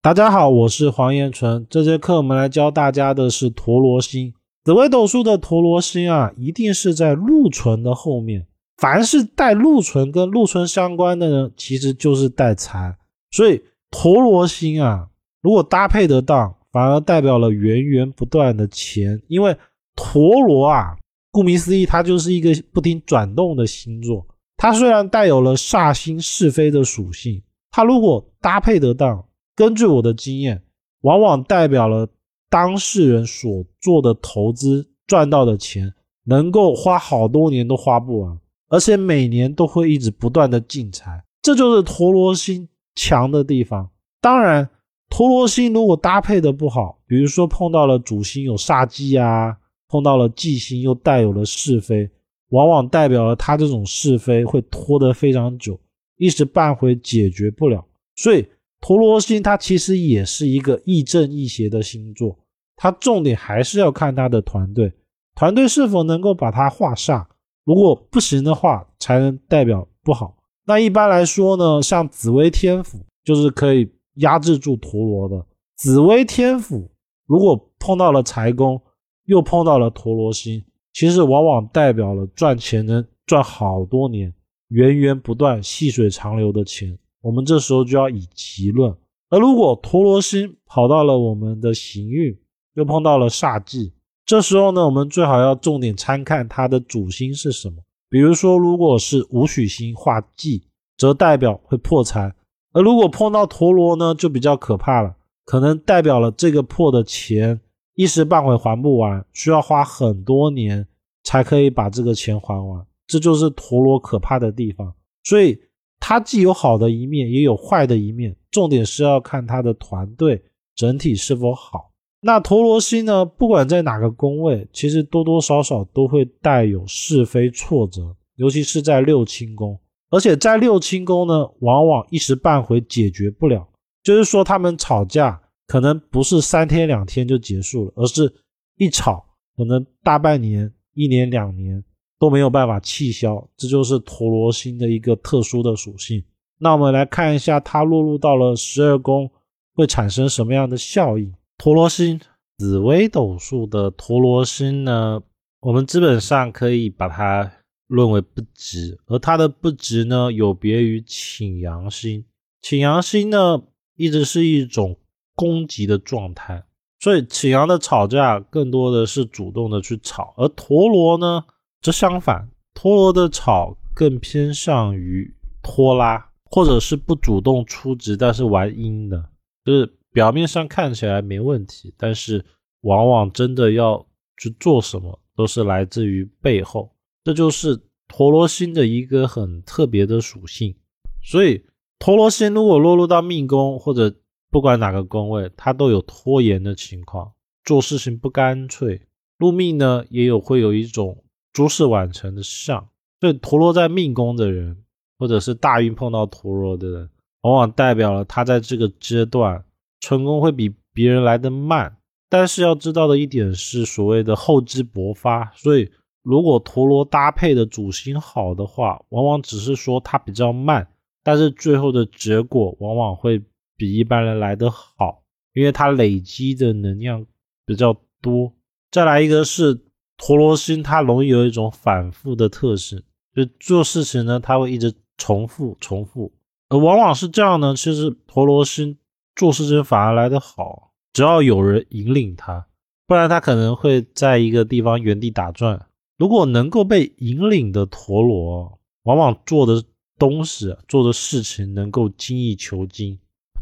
大家好，我是黄彦纯。这节课我们来教大家的是陀罗星。紫微斗数的陀罗星啊，一定是在禄存的后面。凡是带禄存跟禄存相关的呢，其实就是带财。所以陀罗星啊，如果搭配得当，反而代表了源源不断的钱。因为陀罗啊，顾名思义，它就是一个不停转动的星座。它虽然带有了煞星是非的属性，它如果搭配得当。根据我的经验，往往代表了当事人所做的投资赚到的钱，能够花好多年都花不完，而且每年都会一直不断的进财，这就是陀罗星强的地方。当然，陀罗星如果搭配的不好，比如说碰到了主星有煞忌啊，碰到了忌星又带有了是非，往往代表了他这种是非会拖得非常久，一时半会解决不了，所以。陀罗星它其实也是一个亦正亦邪的星座，它重点还是要看他的团队，团队是否能够把它化煞，如果不行的话，才能代表不好。那一般来说呢，像紫薇天府就是可以压制住陀罗的。紫薇天府如果碰到了财宫，又碰到了陀罗星，其实往往代表了赚钱能赚好多年，源源不断、细水长流的钱。我们这时候就要以奇论，而如果陀罗星跑到了我们的行运，又碰到了煞忌，这时候呢，我们最好要重点参看它的主星是什么。比如说，如果是武曲星化忌，则代表会破财；而如果碰到陀罗呢，就比较可怕了，可能代表了这个破的钱一时半会还不完，需要花很多年才可以把这个钱还完。这就是陀罗可怕的地方，所以。它既有好的一面，也有坏的一面，重点是要看他的团队整体是否好。那陀罗星呢？不管在哪个宫位，其实多多少少都会带有是非挫折，尤其是在六亲宫。而且在六亲宫呢，往往一时半会解决不了。就是说，他们吵架可能不是三天两天就结束了，而是一吵可能大半年、一年、两年。都没有办法气消，这就是陀罗星的一个特殊的属性。那我们来看一下，它落入到了十二宫会产生什么样的效应？陀罗星，紫微斗数的陀罗星呢？我们基本上可以把它论为不吉，而它的不吉呢，有别于请阳星。请阳星呢，一直是一种攻击的状态，所以请阳的吵架更多的是主动的去吵，而陀罗呢？这相反，陀螺的吵更偏向于拖拉，或者是不主动出击，但是玩阴的，就是表面上看起来没问题，但是往往真的要去做什么，都是来自于背后。这就是陀螺星的一个很特别的属性。所以，陀螺星如果落入到命宫，或者不管哪个宫位，它都有拖延的情况，做事情不干脆。入命呢，也有会有一种。诸事晚成的相，所以陀螺在命宫的人，或者是大运碰到陀螺的人，往往代表了他在这个阶段成功会比别人来的慢。但是要知道的一点是，所谓的厚积薄发。所以如果陀螺搭配的主星好的话，往往只是说它比较慢，但是最后的结果往往会比一般人来的好，因为它累积的能量比较多。再来一个是。陀螺星它容易有一种反复的特性，就做事情呢，它会一直重复重复，而往往是这样呢。其实陀螺星做事情反而来得好，只要有人引领他，不然他可能会在一个地方原地打转。如果能够被引领的陀螺，往往做的东西、做的事情能够精益求精，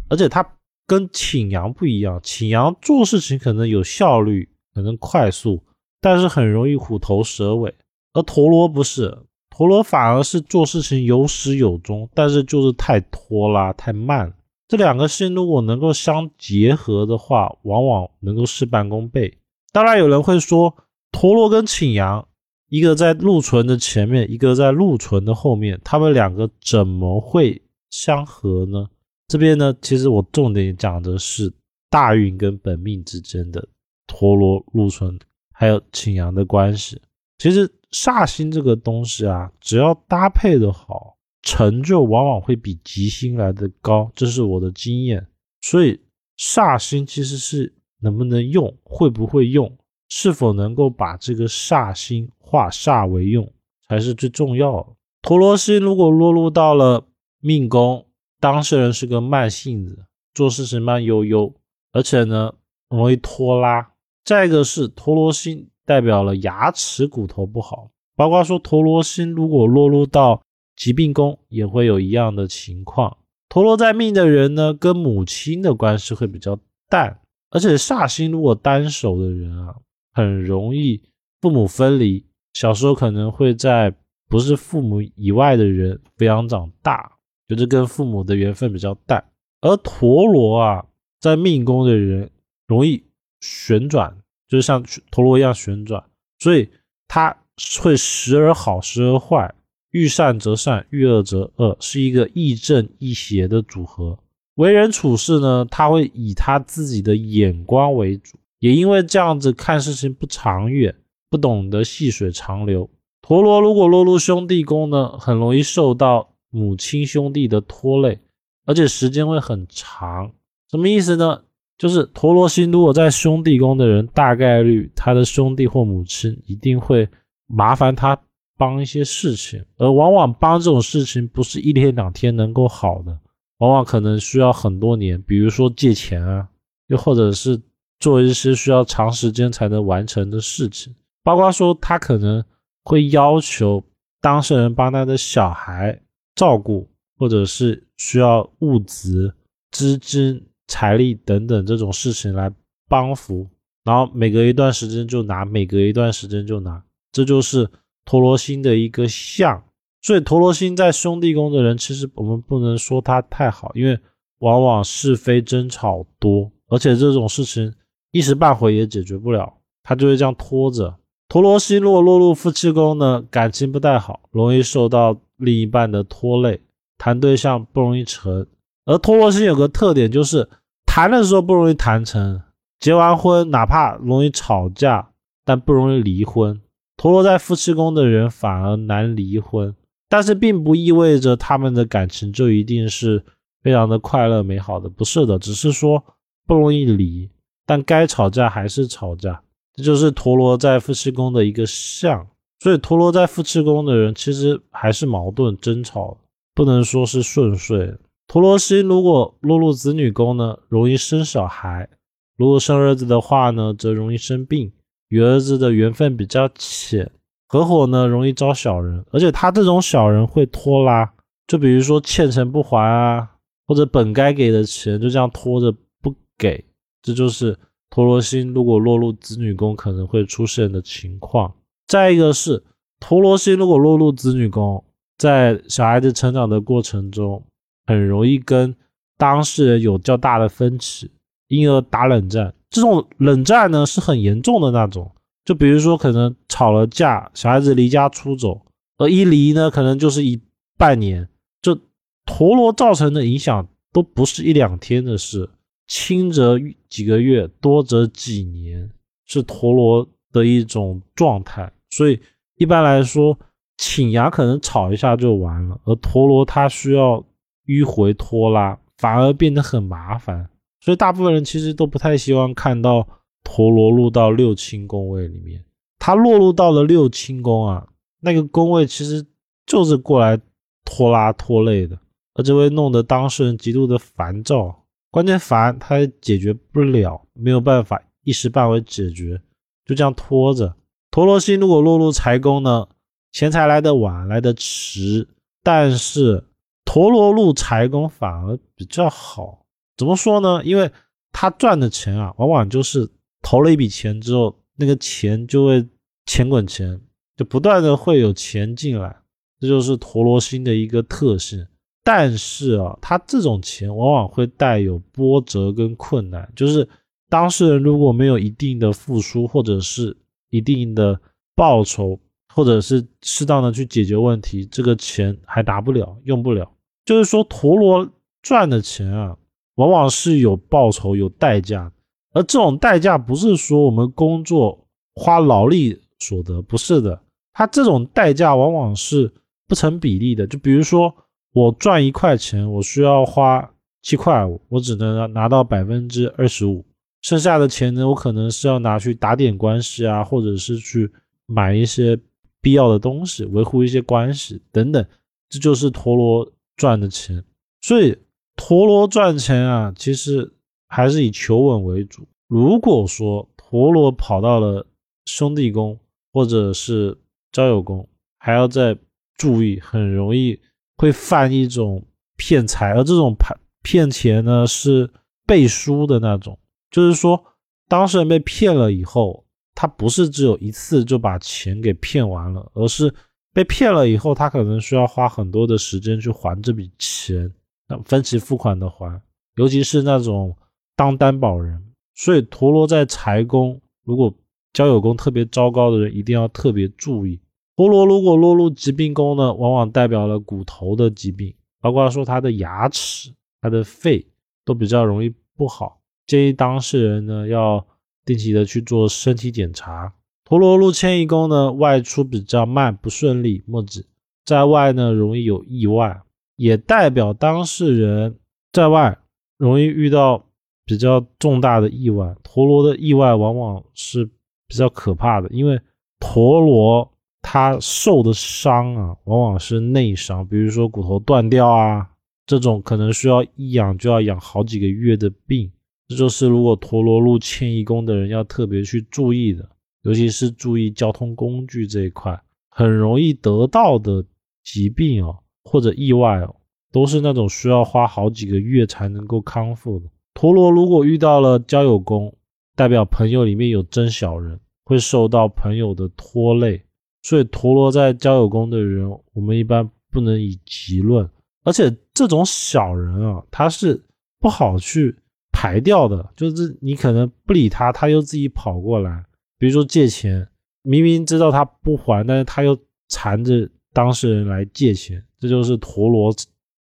而且它跟请阳不一样，请阳做事情可能有效率，可能快速。但是很容易虎头蛇尾，而陀螺不是，陀螺反而是做事情有始有终，但是就是太拖拉太慢。这两个星如果能够相结合的话，往往能够事半功倍。当然有人会说，陀螺跟请阳，一个在禄存的前面，一个在禄存的后面，他们两个怎么会相合呢？这边呢，其实我重点讲的是大运跟本命之间的陀螺禄存。还有请阳的关系，其实煞星这个东西啊，只要搭配的好，成就往往会比吉星来的高，这是我的经验。所以煞星其实是能不能用，会不会用，是否能够把这个煞星化煞为用，才是最重要的。陀罗星如果落入到了命宫，当事人是个慢性子，做事情慢悠悠，而且呢容易拖拉。再一个是陀罗星代表了牙齿骨头不好，包括说陀罗星如果落入到疾病宫，也会有一样的情况。陀罗在命的人呢，跟母亲的关系会比较淡，而且煞星如果单手的人啊，很容易父母分离，小时候可能会在不是父母以外的人抚养长大，就是跟父母的缘分比较淡。而陀螺啊，在命宫的人容易旋转，就是像陀螺一样旋转，所以它会时而好，时而坏。遇善则善，遇恶则恶，是一个亦正亦邪的组合。为人处事呢，他会以他自己的眼光为主，也因为这样子看事情不长远，不懂得细水长流。陀螺如果落入兄弟宫呢，很容易受到母亲兄弟的拖累，而且时间会很长。什么意思呢？就是陀螺星如果在兄弟宫的人，大概率他的兄弟或母亲一定会麻烦他。帮一些事情，而往往帮这种事情不是一天两天能够好的，往往可能需要很多年。比如说借钱啊，又或者是做一些需要长时间才能完成的事情。包括说他可能会要求当事人帮他的小孩照顾，或者是需要物资、资金、财力等等这种事情来帮扶，然后每隔一段时间就拿，每隔一段时间就拿，这就是。陀罗星的一个相，所以陀罗星在兄弟宫的人，其实我们不能说他太好，因为往往是非争吵多，而且这种事情一时半会也解决不了，他就会这样拖着。陀罗星如果落入夫妻宫呢，感情不太好，容易受到另一半的拖累，谈对象不容易成。而陀罗星有个特点，就是谈的时候不容易谈成，结完婚哪怕容易吵架，但不容易离婚。陀螺在夫妻宫的人反而难离婚，但是并不意味着他们的感情就一定是非常的快乐美好的，不是的，只是说不容易离，但该吵架还是吵架，这就是陀螺在夫妻宫的一个相。所以陀螺在夫妻宫的人其实还是矛盾争吵，不能说是顺遂。陀螺星如果落入子女宫呢，容易生小孩；如果生儿子的话呢，则容易生病。与儿子的缘分比较浅，合伙呢容易招小人，而且他这种小人会拖拉，就比如说欠钱不还啊，或者本该给的钱就这样拖着不给，这就是陀罗星如果落入子女宫可能会出现的情况。再一个是陀罗星如果落入子女宫，在小孩子成长的过程中，很容易跟当事人有较大的分歧，因而打冷战。这种冷战呢是很严重的那种，就比如说可能吵了架，小孩子离家出走，而一离呢可能就是一半年，就陀螺造成的影响都不是一两天的事，轻则几个月，多则几年，是陀螺的一种状态。所以一般来说，请牙可能吵一下就完了，而陀螺它需要迂回拖拉，反而变得很麻烦。所以大部分人其实都不太希望看到陀螺入到六亲宫位里面。它落入到了六亲宫啊，那个宫位其实就是过来拖拉拖累的，而且会弄得当事人极度的烦躁。关键烦他也解决不了，没有办法一时半会解决，就这样拖着。陀螺星如果落入财宫呢，钱财来得晚，来得迟，但是陀螺入财宫反而比较好。怎么说呢？因为他赚的钱啊，往往就是投了一笔钱之后，那个钱就会钱滚钱，就不断的会有钱进来，这就是陀螺星的一个特性。但是啊，他这种钱往往会带有波折跟困难，就是当事人如果没有一定的付出，或者是一定的报酬，或者是适当的去解决问题，这个钱还拿不了，用不了。就是说，陀螺赚的钱啊。往往是有报酬、有代价，而这种代价不是说我们工作花劳力所得，不是的，它这种代价往往是不成比例的。就比如说，我赚一块钱，我需要花七块五，我只能拿到百分之二十五，剩下的钱呢，我可能是要拿去打点关系啊，或者是去买一些必要的东西，维护一些关系等等，这就是陀螺赚的钱。所以陀螺赚钱啊，其实还是以求稳为主。如果说陀螺跑到了兄弟宫或者是交友宫，还要再注意，很容易会犯一种骗财，而这种骗。骗钱呢是背书的那种，就是说当事人被骗了以后，他不是只有一次就把钱给骗完了，而是被骗了以后，他可能需要花很多的时间去还这笔钱，那分期付款的还，尤其是那种当担保人。所以陀螺在财宫，如果交友宫特别糟糕的人，一定要特别注意。陀螺如果落入疾病宫呢，往往代表了骨头的疾病，包括说他的牙齿。他的肺都比较容易不好，建议当事人呢要定期的去做身体检查。陀螺路迁移宫呢，外出比较慢不顺利，墨子在外呢容易有意外，也代表当事人在外容易遇到比较重大的意外。陀螺的意外往往是比较可怕的，因为陀螺它受的伤啊，往往是内伤，比如说骨头断掉啊。这种可能需要一养就要养好几个月的病，这就是如果陀螺入迁移宫的人要特别去注意的，尤其是注意交通工具这一块，很容易得到的疾病哦，或者意外哦，都是那种需要花好几个月才能够康复的。陀螺如果遇到了交友宫，代表朋友里面有真小人，会受到朋友的拖累，所以陀螺在交友宫的人，我们一般不能以极论。而且这种小人啊，他是不好去排掉的。就是你可能不理他，他又自己跑过来。比如说借钱，明明知道他不还，但是他又缠着当事人来借钱，这就是陀螺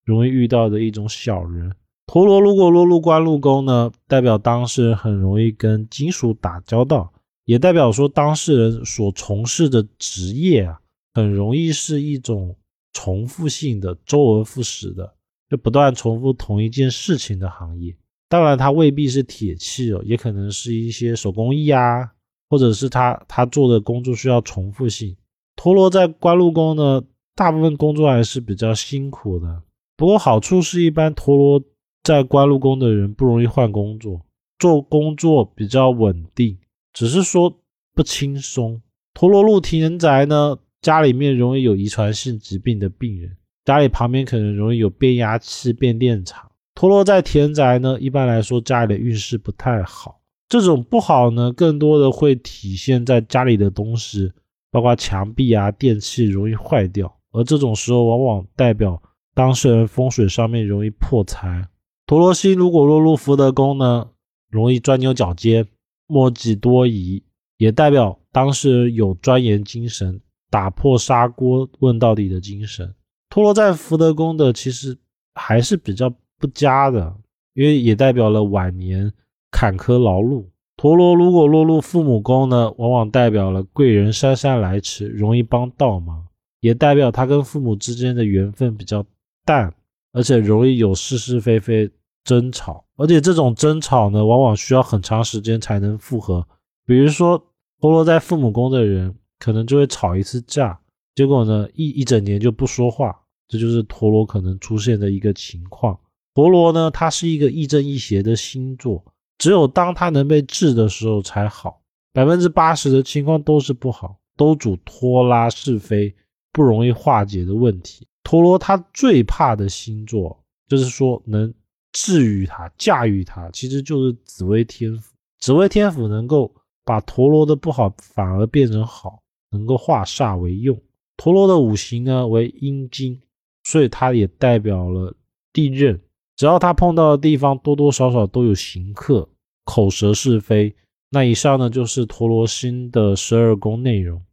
容易遇到的一种小人。陀螺如果落入官禄宫呢，代表当事人很容易跟金属打交道，也代表说当事人所从事的职业啊，很容易是一种。重复性的、周而复始的，就不断重复同一件事情的行业。当然，它未必是铁器哦，也可能是一些手工艺啊，或者是他他做的工作需要重复性。陀螺在官禄宫呢，大部分工作还是比较辛苦的。不过好处是一般陀螺在官禄宫的人不容易换工作，做工作比较稳定，只是说不轻松。陀螺入田宅呢？家里面容易有遗传性疾病的病人，家里旁边可能容易有变压器、变电厂。陀螺在田宅呢，一般来说家里的运势不太好。这种不好呢，更多的会体现在家里的东西，包括墙壁啊、电器容易坏掉。而这种时候，往往代表当事人风水上面容易破财。陀螺星如果落入福德宫呢，容易钻牛角尖、墨迹多疑，也代表当事人有钻研精神。打破砂锅问到底的精神，陀螺在福德宫的其实还是比较不佳的，因为也代表了晚年坎坷劳碌。陀螺如果落入父母宫呢，往往代表了贵人姗姗来迟，容易帮倒忙，也代表他跟父母之间的缘分比较淡，而且容易有是是非非争吵，而且这种争吵呢，往往需要很长时间才能复合。比如说陀螺在父母宫的人。可能就会吵一次架，结果呢一一整年就不说话，这就是陀螺可能出现的一个情况。陀螺呢，它是一个亦正亦邪的星座，只有当它能被治的时候才好，百分之八十的情况都是不好，都主拖拉是非，不容易化解的问题。陀螺它最怕的星座，就是说能治愈它、驾驭它，其实就是紫薇天府。紫薇天府能够把陀螺的不好反而变成好。能够化煞为用，陀螺的五行呢为阴金，所以它也代表了地刃。只要他碰到的地方多多少少都有行客、口舌是非。那以上呢就是陀螺星的十二宫内容。